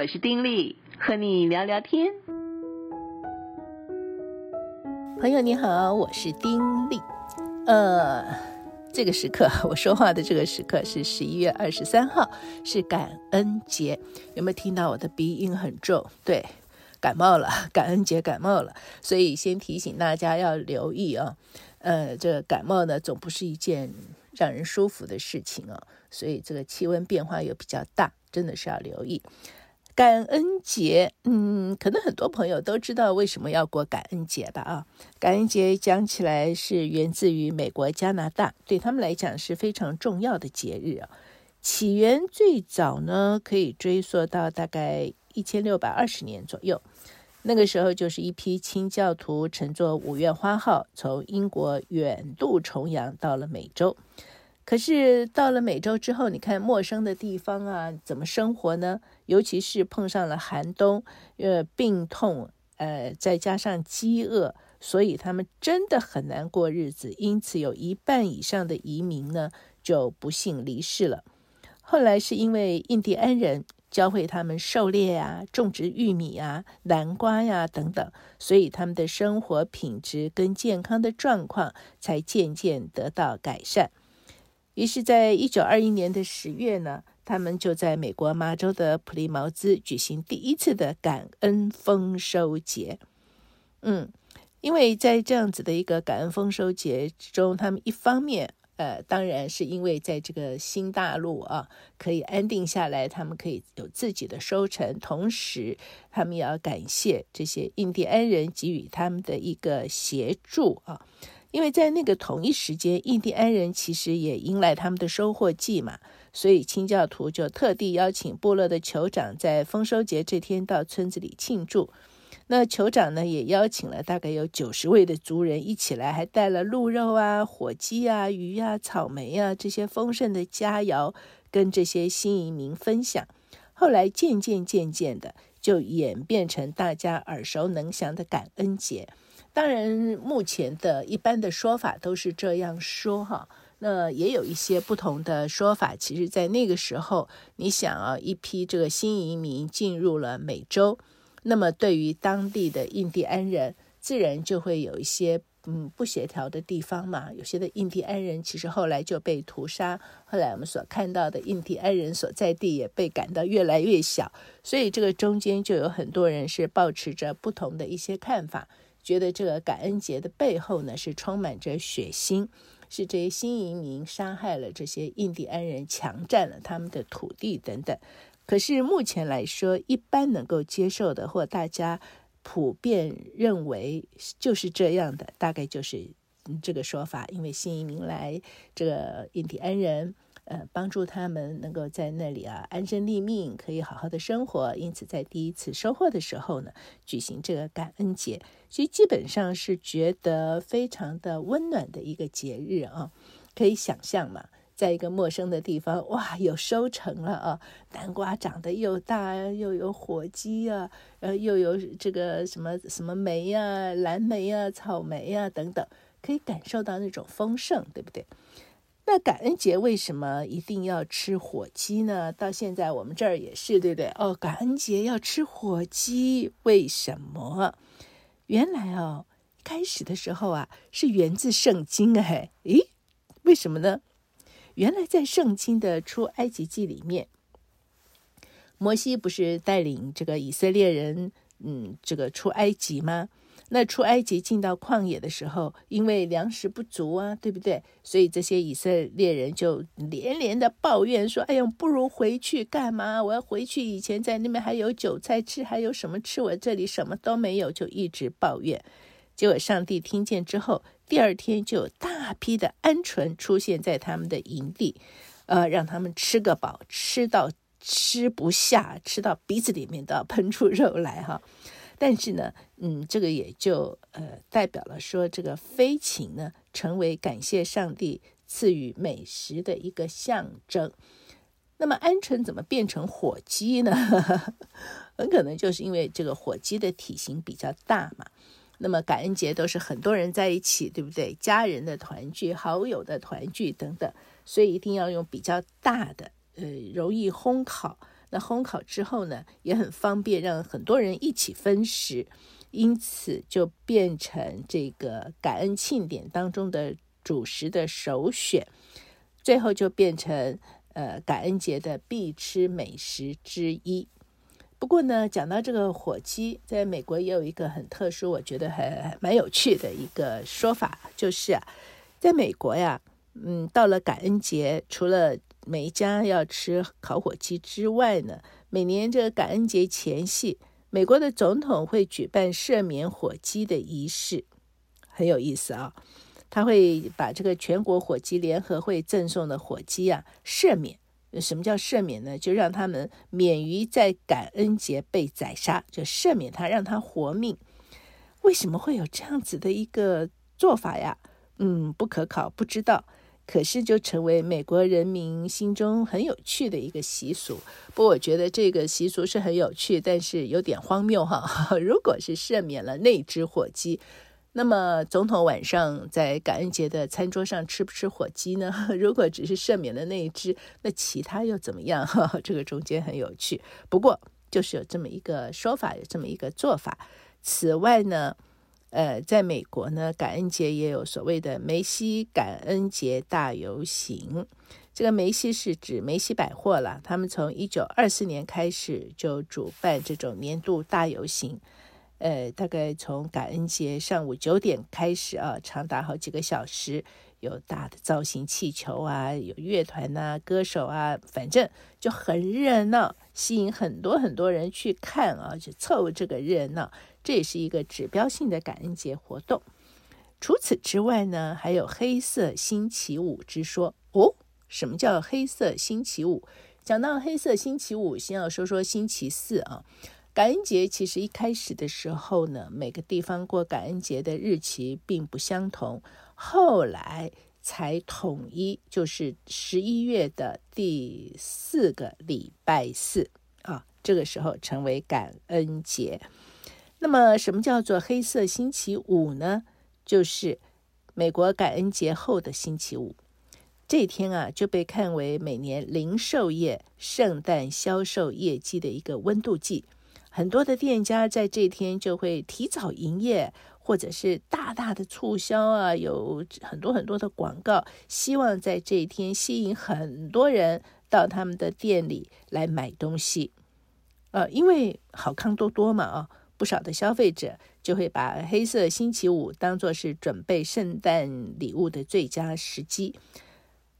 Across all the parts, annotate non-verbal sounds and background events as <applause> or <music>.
我是丁力，和你聊聊天。朋友你好，我是丁力。呃，这个时刻我说话的这个时刻是十一月二十三号，是感恩节。有没有听到我的鼻音很重？对，感冒了，感恩节感冒了。所以先提醒大家要留意啊。呃，这感冒呢，总不是一件让人舒服的事情啊。所以这个气温变化又比较大，真的是要留意。感恩节，嗯，可能很多朋友都知道为什么要过感恩节吧？啊，感恩节讲起来是源自于美国、加拿大，对他们来讲是非常重要的节日啊。起源最早呢，可以追溯到大概一千六百二十年左右，那个时候就是一批清教徒乘坐五月花号从英国远渡重洋到了美洲。可是到了美洲之后，你看陌生的地方啊，怎么生活呢？尤其是碰上了寒冬，呃，病痛，呃，再加上饥饿，所以他们真的很难过日子。因此，有一半以上的移民呢，就不幸离世了。后来是因为印第安人教会他们狩猎啊、种植玉米啊、南瓜呀等等，所以他们的生活品质跟健康的状况才渐渐得到改善。于是，在一九二一年的十月呢，他们就在美国麻州的普利茅兹举行第一次的感恩丰收节。嗯，因为在这样子的一个感恩丰收节之中，他们一方面，呃，当然是因为在这个新大陆啊，可以安定下来，他们可以有自己的收成，同时他们也要感谢这些印第安人给予他们的一个协助啊。因为在那个同一时间，印第安人其实也迎来他们的收获季嘛，所以清教徒就特地邀请部落的酋长在丰收节这天到村子里庆祝。那酋长呢，也邀请了大概有九十位的族人一起来，还带了鹿肉啊、火鸡啊、鱼啊、草莓啊这些丰盛的佳肴，跟这些新移民分享。后来渐渐渐渐的，就演变成大家耳熟能详的感恩节。当然，目前的一般的说法都是这样说哈。那也有一些不同的说法。其实，在那个时候，你想啊，一批这个新移民进入了美洲，那么对于当地的印第安人，自然就会有一些嗯不协调的地方嘛。有些的印第安人其实后来就被屠杀，后来我们所看到的印第安人所在地也被赶到越来越小，所以这个中间就有很多人是抱持着不同的一些看法。觉得这个感恩节的背后呢，是充满着血腥，是这些新移民杀害了这些印第安人，强占了他们的土地等等。可是目前来说，一般能够接受的，或大家普遍认为就是这样的，大概就是这个说法。因为新移民来，这个印第安人。呃，帮助他们能够在那里啊安身立命，可以好好的生活。因此，在第一次收获的时候呢，举行这个感恩节，其实基本上是觉得非常的温暖的一个节日啊。可以想象嘛，在一个陌生的地方，哇，有收成了啊，南瓜长得又大，又有火鸡啊，呃，又有这个什么什么梅呀、蓝莓呀、草莓呀等等，可以感受到那种丰盛，对不对？那感恩节为什么一定要吃火鸡呢？到现在我们这儿也是，对不对？哦，感恩节要吃火鸡，为什么？原来哦，开始的时候啊，是源自圣经哎，诶，为什么呢？原来在圣经的出埃及记里面，摩西不是带领这个以色列人，嗯，这个出埃及吗？那出埃及进到旷野的时候，因为粮食不足啊，对不对？所以这些以色列人就连连的抱怨说：“哎呦，不如回去干嘛？我要回去，以前在那边还有韭菜吃，还有什么吃？我这里什么都没有，就一直抱怨。”结果上帝听见之后，第二天就有大批的鹌鹑出现在他们的营地，呃，让他们吃个饱，吃到吃不下，吃到鼻子里面都要喷出肉来哈。但是呢，嗯，这个也就呃代表了说，这个飞禽呢，成为感谢上帝赐予美食的一个象征。那么鹌鹑怎么变成火鸡呢？<laughs> 很可能就是因为这个火鸡的体型比较大嘛。那么感恩节都是很多人在一起，对不对？家人的团聚、好友的团聚等等，所以一定要用比较大的，呃，容易烘烤。那烘烤之后呢，也很方便，让很多人一起分食，因此就变成这个感恩庆典当中的主食的首选，最后就变成呃感恩节的必吃美食之一。不过呢，讲到这个火鸡，在美国也有一个很特殊，我觉得还蛮有趣的一个说法，就是啊，在美国呀，嗯，到了感恩节，除了每一家要吃烤火鸡之外呢，每年这个感恩节前夕，美国的总统会举办赦免火鸡的仪式，很有意思啊。他会把这个全国火鸡联合会赠送的火鸡啊赦免。什么叫赦免呢？就让他们免于在感恩节被宰杀，就赦免他，让他活命。为什么会有这样子的一个做法呀？嗯，不可考，不知道。可是就成为美国人民心中很有趣的一个习俗。不过我觉得这个习俗是很有趣，但是有点荒谬哈。<laughs> 如果是赦免了那只火鸡。那么，总统晚上在感恩节的餐桌上吃不吃火鸡呢？<laughs> 如果只是赦免了那一只，那其他又怎么样？哈 <laughs> 这个中间很有趣。不过，就是有这么一个说法，有这么一个做法。此外呢，呃，在美国呢，感恩节也有所谓的梅西感恩节大游行。这个梅西是指梅西百货了，他们从一九二四年开始就主办这种年度大游行。呃，大概从感恩节上午九点开始啊，长达好几个小时，有大的造型气球啊，有乐团呐、歌手啊，反正就很热闹，吸引很多很多人去看啊，就凑这个热闹。这也是一个指标性的感恩节活动。除此之外呢，还有黑色星期五之说哦。什么叫黑色星期五？讲到黑色星期五，先要说说星期四啊。感恩节其实一开始的时候呢，每个地方过感恩节的日期并不相同，后来才统一，就是十一月的第四个礼拜四啊，这个时候成为感恩节。那么，什么叫做黑色星期五呢？就是美国感恩节后的星期五，这天啊就被看为每年零售业圣诞销售业绩的一个温度计。很多的店家在这天就会提早营业，或者是大大的促销啊，有很多很多的广告，希望在这一天吸引很多人到他们的店里来买东西。呃，因为好康多多嘛，啊，不少的消费者就会把黑色星期五当作是准备圣诞礼物的最佳时机。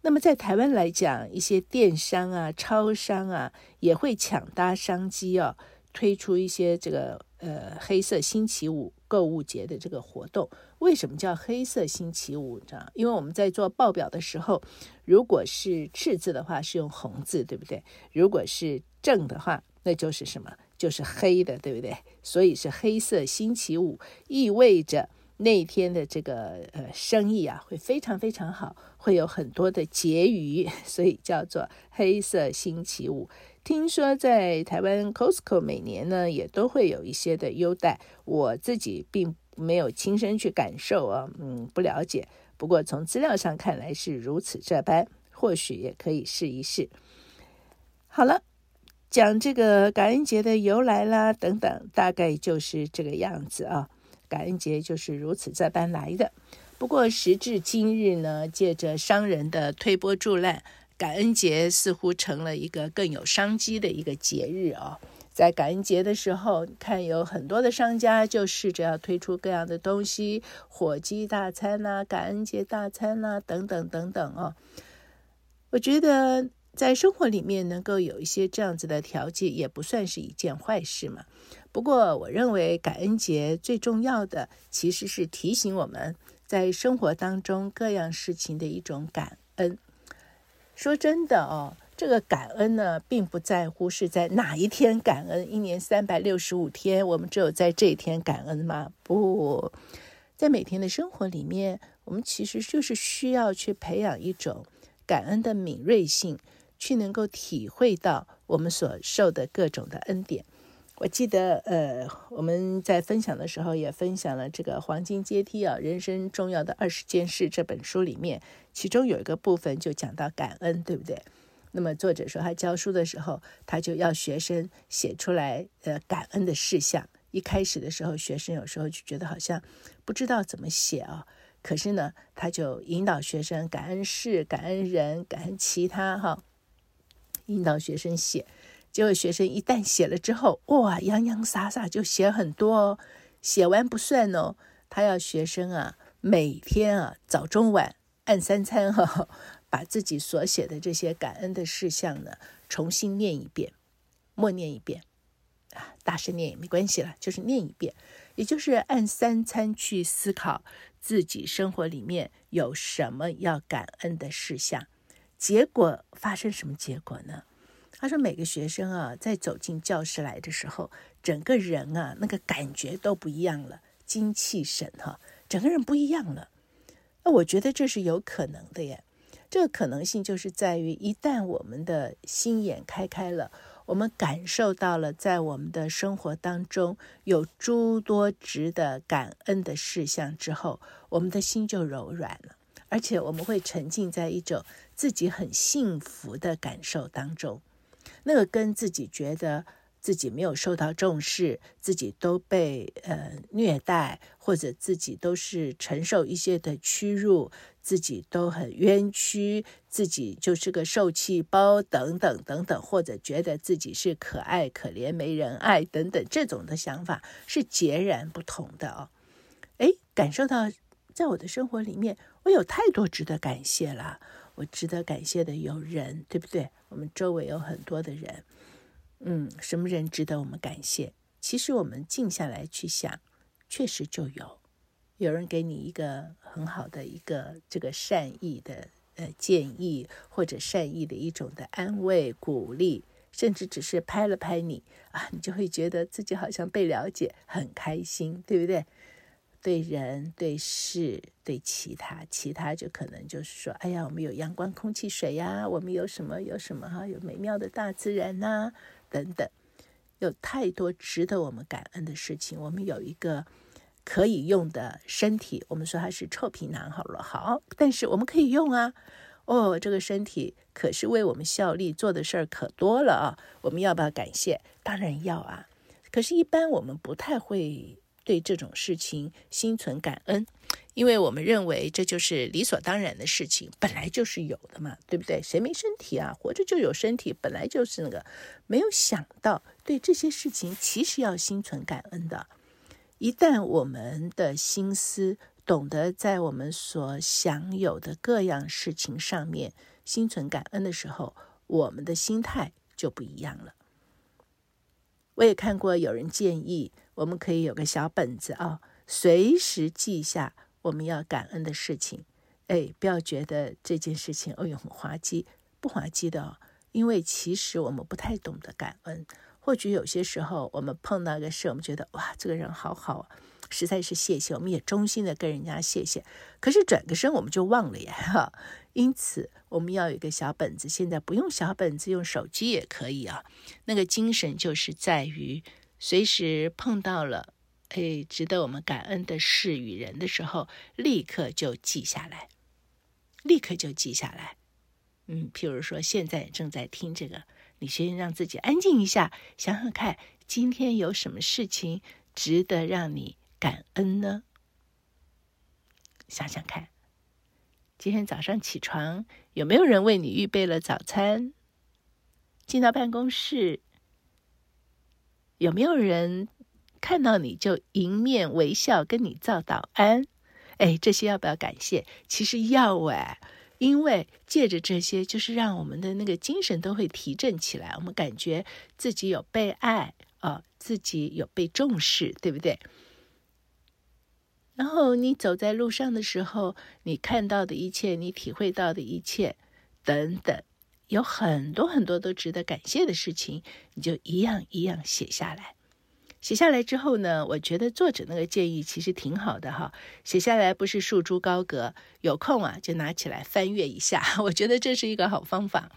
那么在台湾来讲，一些电商啊、超商啊也会抢搭商机哦。推出一些这个呃黑色星期五购物节的这个活动，为什么叫黑色星期五？你知道？因为我们在做报表的时候，如果是赤字的话是用红字，对不对？如果是正的话，那就是什么？就是黑的，对不对？所以是黑色星期五，意味着那天的这个呃生意啊会非常非常好，会有很多的结余，所以叫做黑色星期五。听说在台湾 Costco 每年呢也都会有一些的优待，我自己并没有亲身去感受啊，嗯，不了解。不过从资料上看来是如此这般，或许也可以试一试。好了，讲这个感恩节的由来啦，等等，大概就是这个样子啊。感恩节就是如此这般来的。不过时至今日呢，借着商人的推波助澜。感恩节似乎成了一个更有商机的一个节日啊！在感恩节的时候，看有很多的商家就试着要推出各样的东西，火鸡大餐呐、感恩节大餐呐、等等等等啊。我觉得在生活里面能够有一些这样子的调剂，也不算是一件坏事嘛。不过，我认为感恩节最重要的其实是提醒我们在生活当中各样事情的一种感恩。说真的哦，这个感恩呢，并不在乎是在哪一天感恩。一年三百六十五天，我们只有在这一天感恩吗？不，在每天的生活里面，我们其实就是需要去培养一种感恩的敏锐性，去能够体会到我们所受的各种的恩典。我记得，呃，我们在分享的时候也分享了这个《黄金阶梯》啊，人生重要的二十件事这本书里面，其中有一个部分就讲到感恩，对不对？那么作者说，他教书的时候，他就要学生写出来呃感恩的事项。一开始的时候，学生有时候就觉得好像不知道怎么写啊。可是呢，他就引导学生感恩事、感恩人、感恩其他哈，引导学生写。结果学生一旦写了之后，哇，洋洋洒洒就写很多哦。写完不算哦，他要学生啊，每天啊早中晚按三餐哈，<laughs> 把自己所写的这些感恩的事项呢，重新念一遍，默念一遍。啊，大声念也没关系了，就是念一遍，也就是按三餐去思考自己生活里面有什么要感恩的事项。结果发生什么结果呢？他说每个学生啊，在走进教室来的时候，整个人啊，那个感觉都不一样了，精气神哈，整个人不一样了。那我觉得这是有可能的耶。这个可能性就是在于，一旦我们的心眼开开了。我们感受到了，在我们的生活当中有诸多值得感恩的事项之后，我们的心就柔软了，而且我们会沉浸在一种自己很幸福的感受当中。那个跟自己觉得自己没有受到重视，自己都被呃虐待，或者自己都是承受一些的屈辱。自己都很冤屈，自己就是个受气包，等等等等，或者觉得自己是可爱可怜没人爱等等，这种的想法是截然不同的哦。哎，感受到在我的生活里面，我有太多值得感谢了。我值得感谢的有人，对不对？我们周围有很多的人，嗯，什么人值得我们感谢？其实我们静下来去想，确实就有。有人给你一个很好的一个这个善意的呃建议，或者善意的一种的安慰鼓励，甚至只是拍了拍你啊，你就会觉得自己好像被了解，很开心，对不对？对人、对事、对其他，其他就可能就是说，哎呀，我们有阳光、空气、水呀，我们有什么有什么哈，有美妙的大自然呐，等等，有太多值得我们感恩的事情，我们有一个。可以用的身体，我们说它是臭皮囊好了，好，但是我们可以用啊。哦，这个身体可是为我们效力，做的事儿可多了啊。我们要不要感谢？当然要啊。可是，一般我们不太会对这种事情心存感恩，因为我们认为这就是理所当然的事情，本来就是有的嘛，对不对？谁没身体啊？活着就有身体，本来就是那个。没有想到，对这些事情其实要心存感恩的。一旦我们的心思懂得在我们所享有的各样事情上面心存感恩的时候，我们的心态就不一样了。我也看过有人建议，我们可以有个小本子啊，随时记下我们要感恩的事情。哎，不要觉得这件事情哦哟很滑稽，不滑稽的哦，因为其实我们不太懂得感恩。或许有些时候，我们碰到个事，我们觉得哇，这个人好好啊，实在是谢谢。我们也衷心的跟人家谢谢。可是转个身，我们就忘了呀，哈。因此，我们要有一个小本子。现在不用小本子，用手机也可以啊。那个精神就是在于，随时碰到了哎值得我们感恩的事与人的时候，立刻就记下来，立刻就记下来。嗯，譬如说，现在正在听这个。你先让自己安静一下，想想看，今天有什么事情值得让你感恩呢？想想看，今天早上起床有没有人为你预备了早餐？进到办公室，有没有人看到你就迎面微笑跟你造早安？哎，这些要不要感谢？其实要哎。因为借着这些，就是让我们的那个精神都会提振起来，我们感觉自己有被爱啊、哦，自己有被重视，对不对？然后你走在路上的时候，你看到的一切，你体会到的一切，等等，有很多很多都值得感谢的事情，你就一样一样写下来。写下来之后呢，我觉得作者那个建议其实挺好的哈。写下来不是束诸高阁，有空啊就拿起来翻阅一下，<laughs> 我觉得这是一个好方法。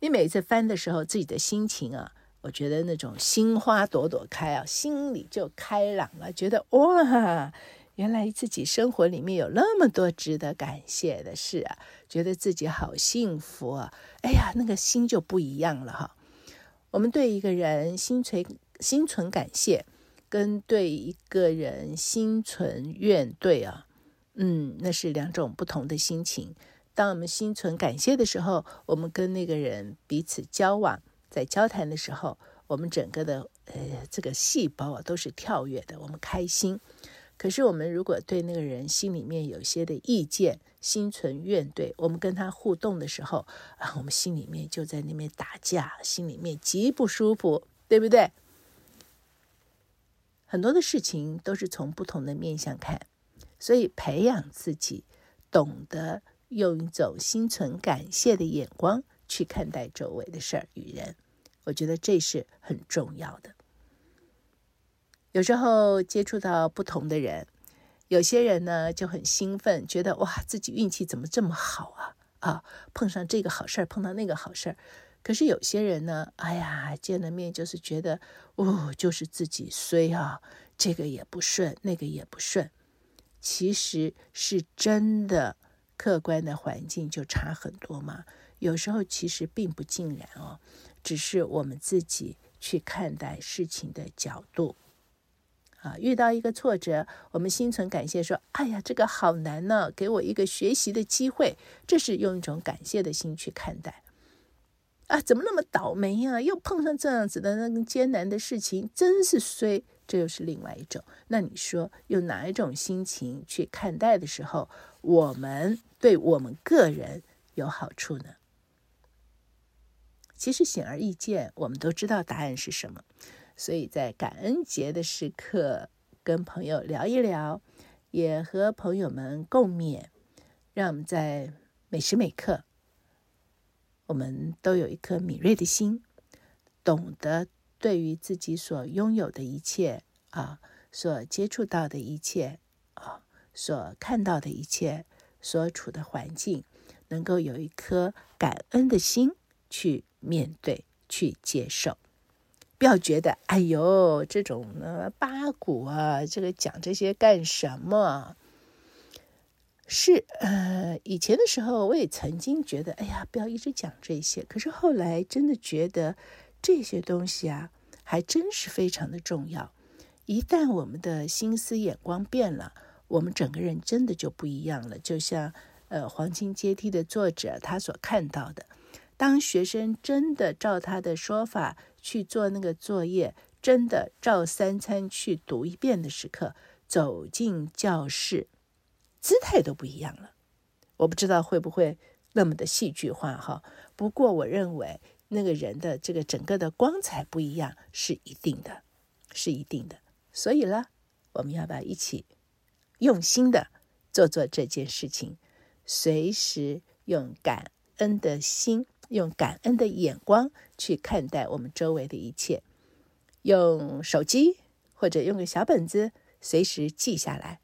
你每次翻的时候，自己的心情啊，我觉得那种心花朵朵开啊，心里就开朗了，觉得哇，原来自己生活里面有那么多值得感谢的事啊，觉得自己好幸福啊！哎呀，那个心就不一样了哈。我们对一个人心存心存感谢，跟对一个人心存怨怼啊，嗯，那是两种不同的心情。当我们心存感谢的时候，我们跟那个人彼此交往，在交谈的时候，我们整个的呃这个细胞啊都是跳跃的，我们开心。可是，我们如果对那个人心里面有些的意见，心存怨怼，我们跟他互动的时候啊，我们心里面就在那边打架，心里面极不舒服，对不对？很多的事情都是从不同的面向看，所以培养自己懂得用一种心存感谢的眼光去看待周围的事儿与人，我觉得这是很重要的。有时候接触到不同的人，有些人呢就很兴奋，觉得哇，自己运气怎么这么好啊啊！碰上这个好事儿，碰到那个好事儿。可是有些人呢，哎呀，见了面就是觉得哦，就是自己衰啊，这个也不顺，那个也不顺。其实是真的，客观的环境就差很多嘛。有时候其实并不尽然哦，只是我们自己去看待事情的角度。啊，遇到一个挫折，我们心存感谢，说：“哎呀，这个好难呢，给我一个学习的机会。”这是用一种感谢的心去看待。啊，怎么那么倒霉呀？又碰上这样子的那个艰难的事情，真是衰。这又是另外一种。那你说，用哪一种心情去看待的时候，我们对我们个人有好处呢？其实显而易见，我们都知道答案是什么。所以在感恩节的时刻，跟朋友聊一聊，也和朋友们共勉，让我们在每时每刻，我们都有一颗敏锐的心，懂得对于自己所拥有的一切啊，所接触到的一切啊，所看到的一切，所处的环境，能够有一颗感恩的心去面对，去接受。不要觉得，哎呦，这种呢八股啊，这个讲这些干什么？是呃，以前的时候我也曾经觉得，哎呀，不要一直讲这些。可是后来真的觉得这些东西啊，还真是非常的重要。一旦我们的心思眼光变了，我们整个人真的就不一样了。就像呃，《黄金阶梯》的作者他所看到的，当学生真的照他的说法。去做那个作业，真的照三餐去读一遍的时刻，走进教室，姿态都不一样了。我不知道会不会那么的戏剧化哈。不过我认为那个人的这个整个的光彩不一样是一定的，是一定的。所以呢，我们要不要一起用心的做做这件事情，随时用感恩的心。用感恩的眼光去看待我们周围的一切，用手机或者用个小本子随时记下来，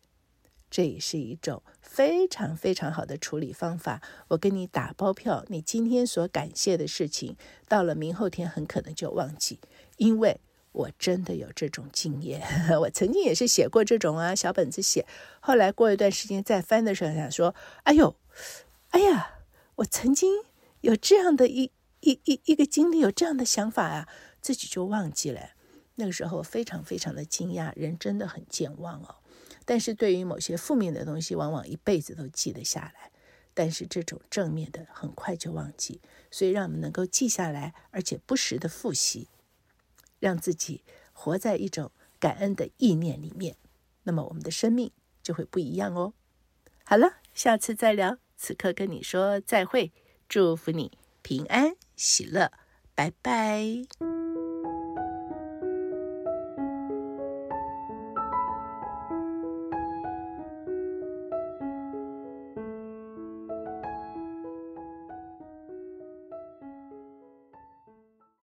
这也是一种非常非常好的处理方法。我跟你打包票，你今天所感谢的事情，到了明后天很可能就忘记，因为我真的有这种经验。<laughs> 我曾经也是写过这种啊小本子写，后来过一段时间再翻的时候，想说：“哎呦，哎呀，我曾经。”有这样的一一一一个经历，有这样的想法啊，自己就忘记了。那个时候非常非常的惊讶，人真的很健忘哦。但是对于某些负面的东西，往往一辈子都记得下来。但是这种正面的，很快就忘记。所以让我们能够记下来，而且不时的复习，让自己活在一种感恩的意念里面，那么我们的生命就会不一样哦。好了，下次再聊。此刻跟你说再会。祝福你平安喜乐，拜拜。